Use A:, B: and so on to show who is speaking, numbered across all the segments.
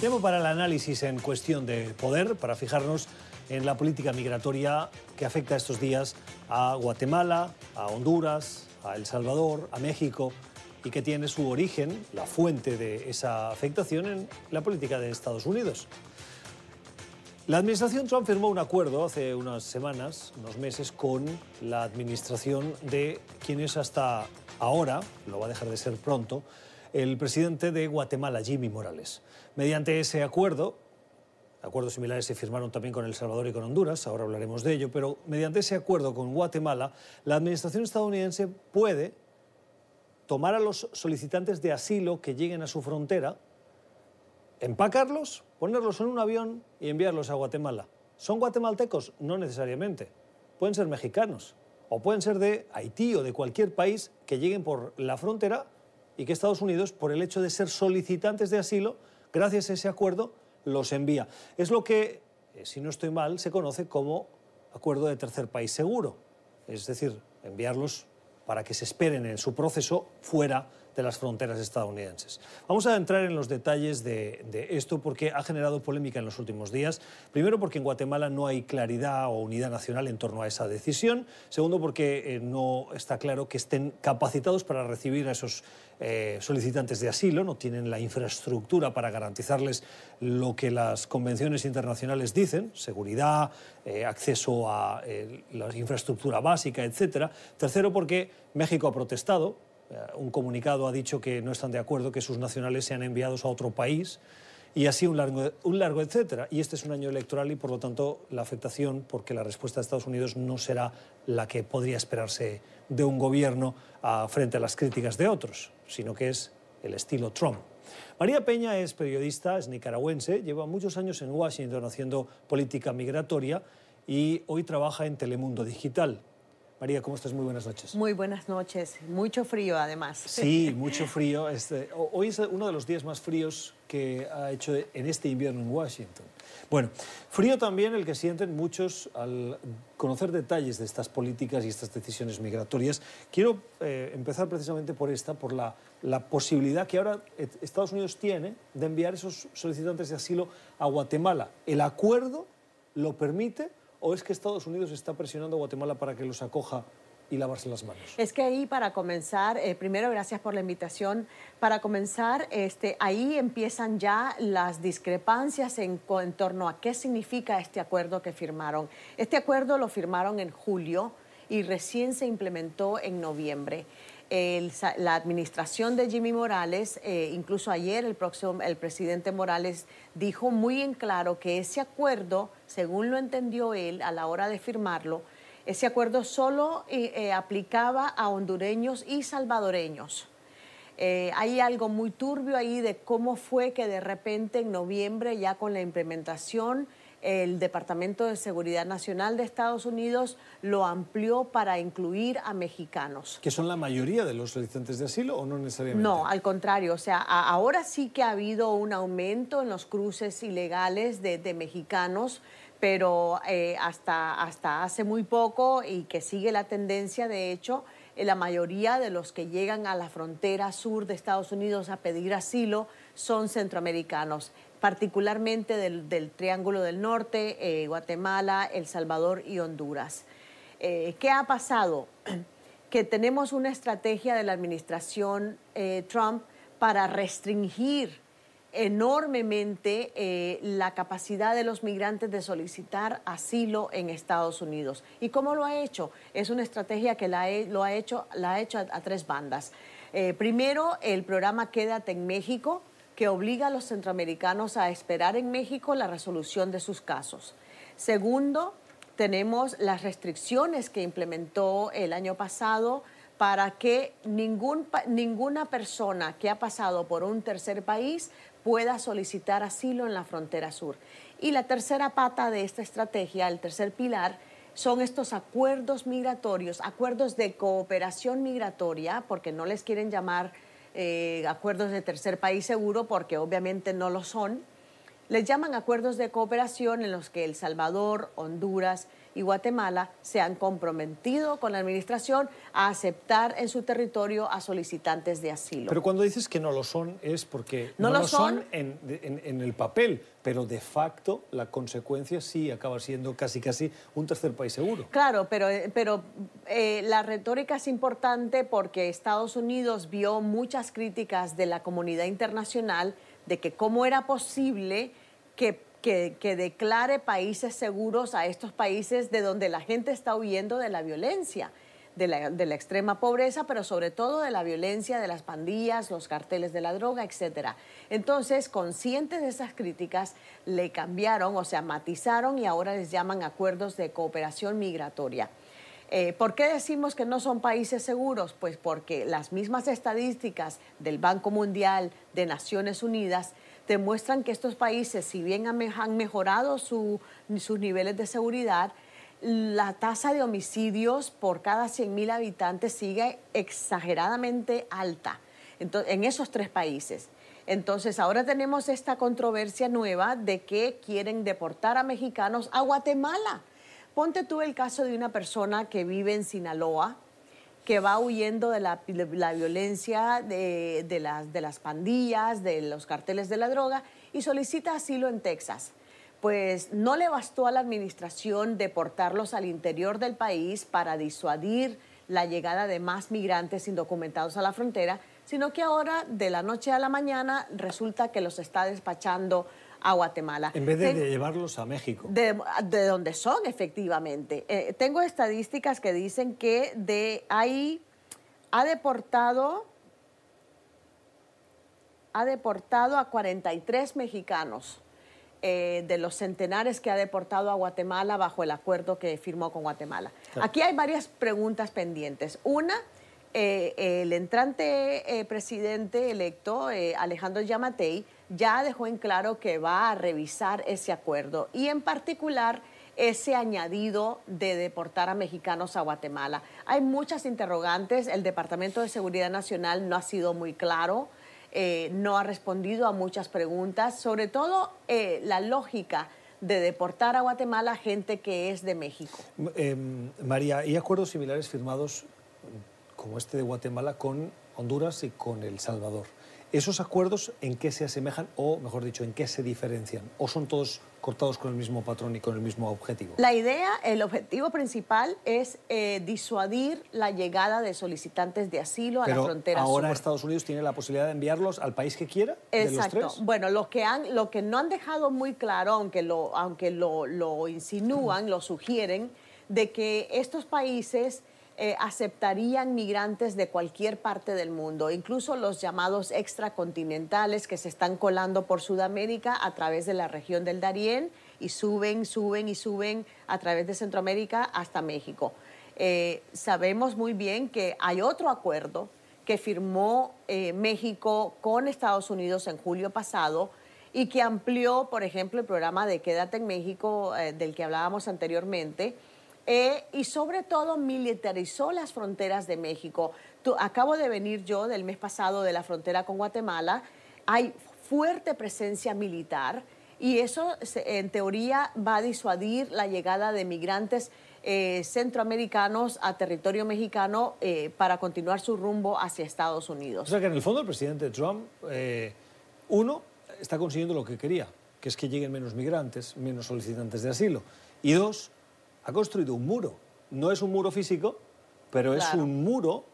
A: Tiempo para el análisis en cuestión de poder, para fijarnos en la política migratoria que afecta estos días a Guatemala, a Honduras, a El Salvador, a México y que tiene su origen, la fuente de esa afectación en la política de Estados Unidos. La administración Trump firmó un acuerdo hace unas semanas, unos meses, con la administración de quienes hasta ahora, lo va a dejar de ser pronto, el presidente de Guatemala, Jimmy Morales. Mediante ese acuerdo, acuerdos similares se firmaron también con El Salvador y con Honduras, ahora hablaremos de ello, pero mediante ese acuerdo con Guatemala, la administración estadounidense puede tomar a los solicitantes de asilo que lleguen a su frontera, empacarlos, ponerlos en un avión y enviarlos a Guatemala. ¿Son guatemaltecos? No necesariamente. Pueden ser mexicanos o pueden ser de Haití o de cualquier país que lleguen por la frontera y que Estados Unidos, por el hecho de ser solicitantes de asilo, gracias a ese acuerdo, los envía. Es lo que, eh, si no estoy mal, se conoce como acuerdo de tercer país seguro. Es decir, enviarlos para que se esperen en su proceso fuera de las fronteras estadounidenses. Vamos a entrar en los detalles de, esto porque ha generado polémica en los últimos días. Primero porque en Guatemala no hay claridad o unidad nacional en torno a esa decisión. Segundo porque eh, no está claro que estén capacitados para recibir a esos eh, solicitantes de asilo, no tienen la infraestructura para garantizarles lo que las convenciones internacionales dicen, seguridad, eh, acceso a la infraestructura básica, etc. Tercero porque México ha protestado, un comunicado ha dicho que no están de acuerdo que sus nacionales sean enviados a otro país y así un largo, etcétera. Y este es un año electoral y por lo tanto la afectación, porque la respuesta de Estados Unidos no será la que podría esperarse de un gobierno frente a las críticas de otros, sino que es el estilo Trump. María Peña es periodista, es nicaragüense, lleva muchos años en Washington haciendo política migratoria y hoy trabaja en Telemundo Digital. María, ¿cómo estás? Muy buenas noches.
B: Muy buenas noches. Mucho frío, además.
A: Sí, mucho frío. Este, hoy es uno de los días más fríos que ha hecho en este invierno en Washington. Bueno, frío también el que sienten muchos al conocer detalles de estas políticas y estas decisiones migratorias. Quiero eh, empezar precisamente por esta, por la, la posibilidad que ahora Estados Unidos tiene de enviar esos solicitantes de asilo a Guatemala. El acuerdo lo permite ¿O es que Estados Unidos está presionando a Guatemala para que los acoja y lavarse las manos?
B: Es que ahí para comenzar, eh, primero gracias por la invitación, para comenzar, este, ahí empiezan ya las discrepancias en, en torno a qué significa este acuerdo que firmaron. Este acuerdo lo firmaron en julio y recién se implementó en noviembre la administración de Jimmy Morales, eh, incluso ayer el, próximo, el presidente Morales dijo muy en claro que ese acuerdo, según lo entendió él a la hora de firmarlo, ese acuerdo solo eh, eh, aplicaba a hondureños y salvadoreños. hay algo muy turbio ahí de cómo fue que de repente en noviembre, ya con la implementación, el Departamento de Seguridad Nacional de Estados Unidos lo amplió para incluir a mexicanos.
A: ¿Que son la mayoría de los solicitantes de asilo o no necesariamente?
B: No, al contrario. O sea, ahora sí que ha habido un aumento en los cruces ilegales de, mexicanos, pero eh, hasta, hasta hace muy poco y que sigue la tendencia, de hecho, eh, la mayoría de los que llegan a la frontera sur de Estados Unidos a pedir asilo son centroamericanos particularmente del, Triángulo del Norte, eh, Guatemala, El Salvador y Honduras. Eh, ¿Qué ha pasado? Que tenemos una estrategia de la administración eh, Trump para restringir enormemente la capacidad de los migrantes de solicitar asilo en Estados Unidos. ¿Y cómo lo ha hecho? Es una estrategia que la lo ha hecho, la ha hecho a tres bandas. primero, el programa Quédate en México, que obliga a los centroamericanos a esperar en México la resolución de sus casos. Segundo, tenemos las restricciones que implementó el año pasado para que ninguna persona que ha pasado por un tercer país pueda solicitar asilo en la frontera sur. Y la tercera pata de esta estrategia, el tercer pilar, son estos acuerdos migratorios, acuerdos de cooperación migratoria, porque no les quieren llamar eh, acuerdos de tercer país seguro, porque obviamente no lo son, Les llaman acuerdos de cooperación en los que El Salvador, Honduras y Guatemala se han comprometido con la administración a aceptar en su territorio a solicitantes de asilo.
A: Pero cuando dices que no lo son es porque no, lo son, en, en, el papel, pero de facto la consecuencia sí acaba siendo casi casi un tercer país seguro.
B: Claro, pero, pero eh, la retórica es importante porque Estados Unidos vio muchas críticas de la comunidad internacional de que cómo era posible que, que, declare países seguros a estos países de donde la gente está huyendo de la violencia. De la, extrema pobreza, pero sobre todo de la violencia de las pandillas, los carteles de la droga, etc. Entonces, conscientes de esas críticas, le cambiaron, o sea, matizaron y ahora les llaman acuerdos de cooperación migratoria. Eh, ¿Por qué decimos que no son países seguros? Pues porque las mismas estadísticas del Banco Mundial, de Naciones Unidas, demuestran que estos países, si bien han mejorado sus niveles de seguridad, la tasa de homicidios por cada 100.000 habitantes sigue exageradamente alta en esos tres países. Entonces, ahora tenemos esta controversia nueva de que quieren deportar a mexicanos a Guatemala. Ponte tú el caso de una persona que vive en Sinaloa, que va huyendo de la, violencia de, las, de las pandillas, de los carteles de la droga y solicita asilo en Texas. Pues no le bastó a la administración deportarlos al interior del país para disuadir la llegada de más migrantes indocumentados a la frontera, sino que ahora, de la noche a la mañana, resulta que los está despachando a Guatemala.
A: En vez de, llevarlos a México.
B: De, donde son, efectivamente. Eh, tengo estadísticas que dicen que de ahí ha deportado, ha deportado a 43 mexicanos. Eh, de los centenares que ha deportado a Guatemala bajo el acuerdo que firmó con Guatemala. Aquí hay varias preguntas pendientes. Una, eh, el entrante presidente electo, Alejandro Yamatei, ya dejó en claro que va a revisar ese acuerdo y en particular ese añadido de deportar a mexicanos a Guatemala. Hay muchas interrogantes, el Departamento de Seguridad Nacional no ha sido muy claro, eh, no ha respondido a muchas preguntas, sobre todo eh, la lógica de deportar a Guatemala gente que es de México.
A: Em, María, ¿hay acuerdos similares firmados como este de Guatemala con Honduras y con El Salvador? ¿Esos acuerdos en qué se asemejan o, mejor dicho, en qué se diferencian? ¿O son todos cortados con el mismo patrón y con el mismo objetivo?
B: La idea, el objetivo principal es eh, disuadir la llegada de solicitantes de asilo a la frontera
A: ahora Estados Unidos tiene la posibilidad de enviarlos al país que quiera.
B: Exacto. Bueno, lo que, han, lo que no han dejado muy claro, aunque lo, aunque lo, lo insinúan, lo sugieren, de que estos países eh, aceptarían migrantes de cualquier parte del mundo, incluso los llamados extracontinentales que se están colando por Sudamérica a través de la región del Darién y suben, suben y suben a través de Centroamérica hasta México. Eh, sabemos muy bien que hay otro acuerdo que firmó eh, México con Estados Unidos en julio pasado y que amplió, por ejemplo, el programa de Quédate en México del que hablábamos anteriormente eh, y sobre todo militarizó las fronteras de México. acabo de venir yo del mes pasado de la frontera con Guatemala. Hay fuerte presencia militar y eso en teoría va a disuadir la llegada de migrantes eh, centroamericanos a territorio mexicano eh, para continuar su rumbo hacia Estados Unidos.
A: O sea que en el fondo el presidente Trump, uno, está consiguiendo lo que quería, que es que lleguen menos migrantes, menos solicitantes de asilo. Y dos, ha construido un muro. No es un muro físico, pero es un muro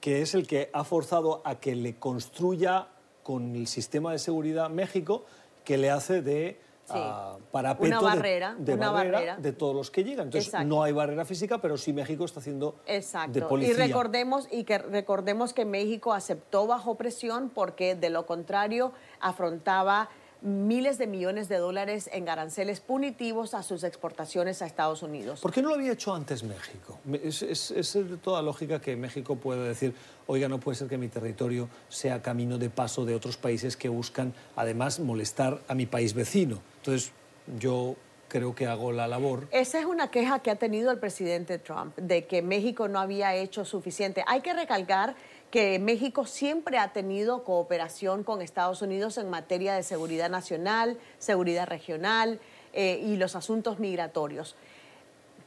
A: que es el que ha forzado a que le construya con el sistema de seguridad México, que le hace de ah, parapeto
B: una barrera,
A: de,
B: una
A: barrera, de todos los que llegan. Entonces no hay barrera física, pero sí México está haciendo de policía.
B: Y recordemos y que recordemos que México aceptó bajo presión porque de lo contrario afrontaba miles de millones de dólares en aranceles punitivos a sus exportaciones a Estados Unidos.
A: ¿Por qué no lo había hecho antes México? Es, es, de toda lógica que México pueda decir, oiga, no puede ser que mi territorio sea camino de paso de otros países que buscan, además, molestar a mi país vecino. Entonces, yo creo que hago la labor.
B: Esa es una queja que ha tenido el presidente Trump, de que México no había hecho suficiente. Hay que recalcar que México siempre ha tenido cooperación con Estados Unidos en materia de seguridad nacional, seguridad regional eh, y los asuntos migratorios.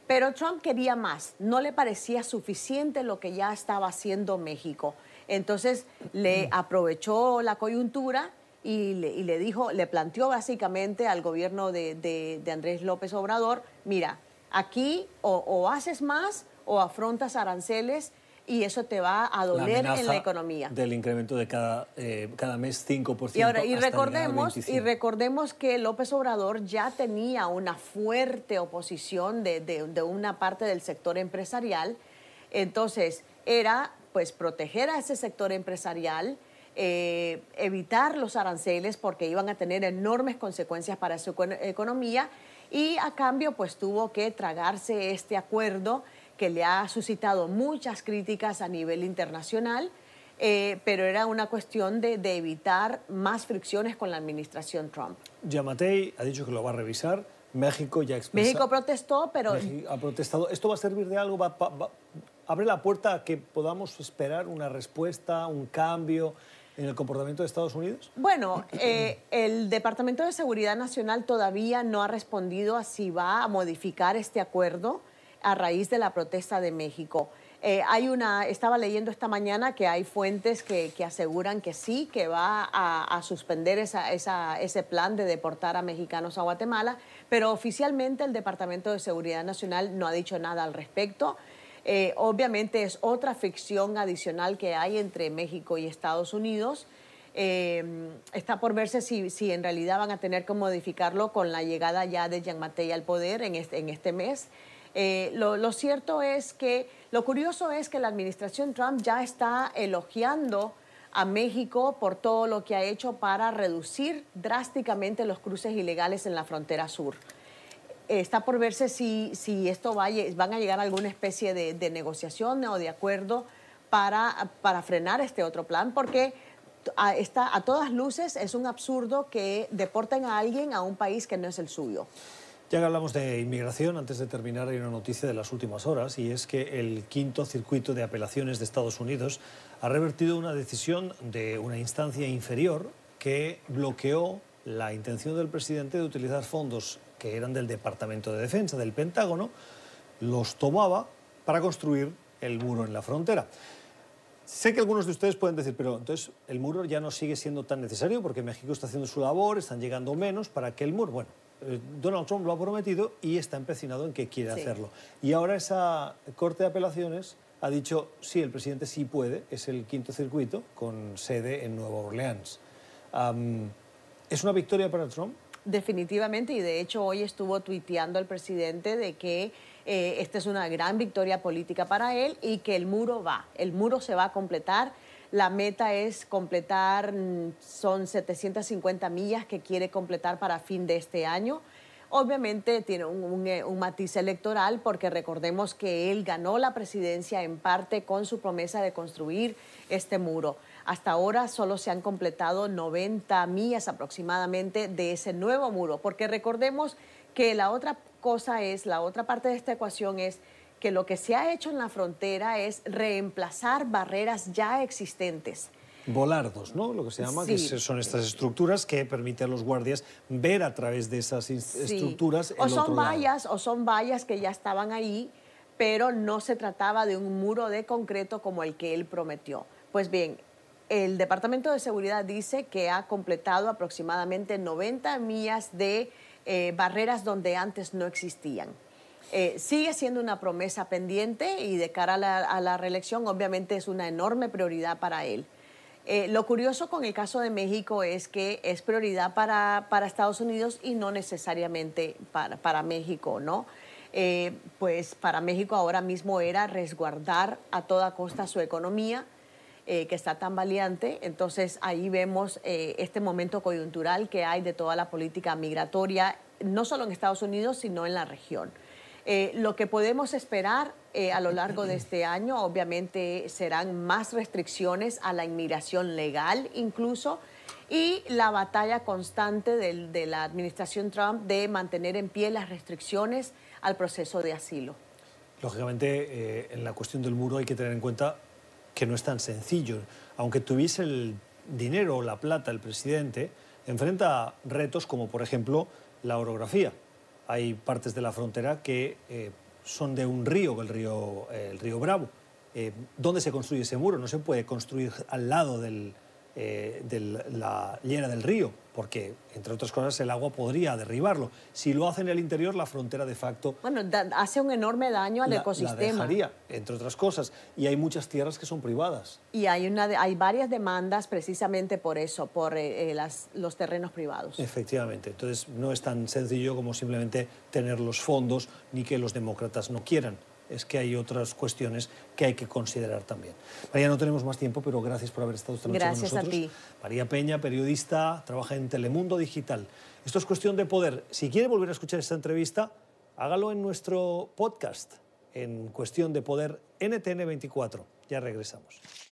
B: Pero Trump quería más, no le parecía suficiente lo que ya estaba haciendo México. Entonces le aprovechó la coyuntura y le, dijo, le planteó básicamente al gobierno de, Andrés López Obrador, mira, aquí o haces más o afrontas aranceles y eso te va a doler en la economía.
A: Del incremento de cada, eh, cada mes 5%.
B: Y ahora, y recordemos, y recordemos que López Obrador ya tenía una fuerte oposición de, de, una parte del sector empresarial. Entonces, era pues proteger a ese sector empresarial, eh, evitar los aranceles porque iban a tener enormes consecuencias para su economía y a cambio pues tuvo que tragarse este acuerdo que le ha suscitado muchas críticas a nivel internacional, eh, pero era una cuestión de, evitar más fricciones con la administración Trump.
A: Yamatei ha dicho que lo va a revisar. México ya expresó.
B: México protestó, pero...
A: México ha protestado. ¿Esto va a servir de algo? ¿Abre la puerta a que podamos esperar una respuesta, un cambio en el comportamiento de Estados Unidos?
B: Bueno, eh, el Departamento de Seguridad Nacional todavía no ha respondido a si va a modificar este acuerdo a raíz de la protesta de México. Eh, hay una, estaba leyendo esta mañana que hay fuentes que, aseguran que sí, que va a, suspender ese plan de deportar a mexicanos a Guatemala, pero oficialmente el Departamento de Seguridad Nacional no ha dicho nada al respecto. Eh, obviamente es otra ficción adicional que hay entre México y Estados Unidos. Eh, está por verse si, si, en realidad van a tener que modificarlo con la llegada ya de Jean Matei al poder en este, en este mes. Eh, lo, cierto es que, lo curioso es que la administración Trump ya está elogiando a México por todo lo que ha hecho para reducir drásticamente los cruces ilegales en la frontera sur. Está por verse si, si esto va, van a llegar a alguna especie de, negociación o de acuerdo para, para frenar este otro plan, porque a todas luces es un absurdo que deporten a alguien a un país que no es el suyo.
A: Ya que hablamos de inmigración, antes de terminar hay una noticia de las últimas horas y es que el quinto circuito de apelaciones de Estados Unidos ha revertido una decisión de una instancia inferior que bloqueó la intención del presidente de utilizar fondos que eran del Departamento de Defensa, del Pentágono, los tomaba para construir el muro en la frontera. Sé que algunos de ustedes pueden decir, pero entonces el muro ya no sigue siendo tan necesario porque México está haciendo su labor, están llegando menos, ¿para que el muro? Bueno, Donald Trump lo ha prometido y está empecinado en que quiere hacerlo. Y ahora esa Corte de Apelaciones ha dicho, sí, el presidente sí puede, es el quinto circuito con sede en Nueva Orleans. ¿Es una victoria para Trump?
B: Definitivamente, y de hecho hoy estuvo tuiteando el presidente de que eh, esta es una gran victoria política para él y que el muro va, el muro se va a completar la meta es completar, mm, son 750 millas que quiere completar para fin de este año. Obviamente tiene eh, un, matiz electoral porque recordemos que él ganó la presidencia en parte con su promesa de construir este muro. Hasta ahora solo se han completado 90 millas aproximadamente de ese nuevo muro, porque recordemos que la otra cosa es, la otra parte de esta ecuación es que lo que se ha hecho en la frontera es reemplazar barreras ya existentes.
A: Volardos, ¿no? Lo que se llama, que son estas estructuras que permiten a los guardias ver a través de esas estructuras.
B: o son vallas, o son vallas que ya estaban ahí, pero no se trataba de un muro de concreto como el que él prometió. Pues bien, el Departamento de Seguridad dice que ha completado aproximadamente 90 millas de eh, barreras donde antes no existían. Eh, sigue siendo una promesa pendiente y de cara a la, reelección obviamente es una enorme prioridad para él. Eh, lo curioso con el caso de México es que es prioridad para, para Estados Unidos y no necesariamente para, para México, ¿no? Eh, pues para México ahora mismo era resguardar a toda costa su economía, que está tan valiente. Entonces ahí vemos este momento coyuntural que hay de toda la política migratoria, no solo en Estados Unidos, sino en la región. Eh, lo que podemos esperar eh, a lo largo de este año, obviamente, serán más restricciones a la inmigración legal incluso y la batalla constante de la administración Trump de mantener en pie las restricciones al proceso de asilo.
A: Lógicamente, eh, en la cuestión del muro hay que tener en cuenta que no es tan sencillo. Aunque tuviese el dinero o la plata el presidente, enfrenta retos como, por ejemplo, la orografía. Hay partes de la frontera que eh, son de un río, el río, el río Bravo. Eh, ¿Dónde se construye ese muro? No se puede construir al lado del, eh, de la llena del río, porque, entre otras cosas, el agua podría derribarlo. Si lo hace en el interior, la frontera de facto...
B: Bueno, hace un enorme daño al ecosistema.
A: La dejaría, entre otras cosas. Y hay muchas tierras que son privadas.
B: Y hay, una, hay varias demandas precisamente por eso, por eh, eh, las, los terrenos privados.
A: Efectivamente. Entonces, no es tan sencillo como simplemente tener los fondos ni que los demócratas no quieran es que hay otras cuestiones que hay que considerar también. María, no tenemos más tiempo, pero gracias por haber estado esta noche
B: gracias
A: con nosotros.
B: A ti.
A: María Peña, periodista, trabaja en Telemundo Digital. Esto es cuestión de poder. Si quiere volver a escuchar esta entrevista, hágalo en nuestro podcast, en Cuestión de Poder NTN24. Ya regresamos.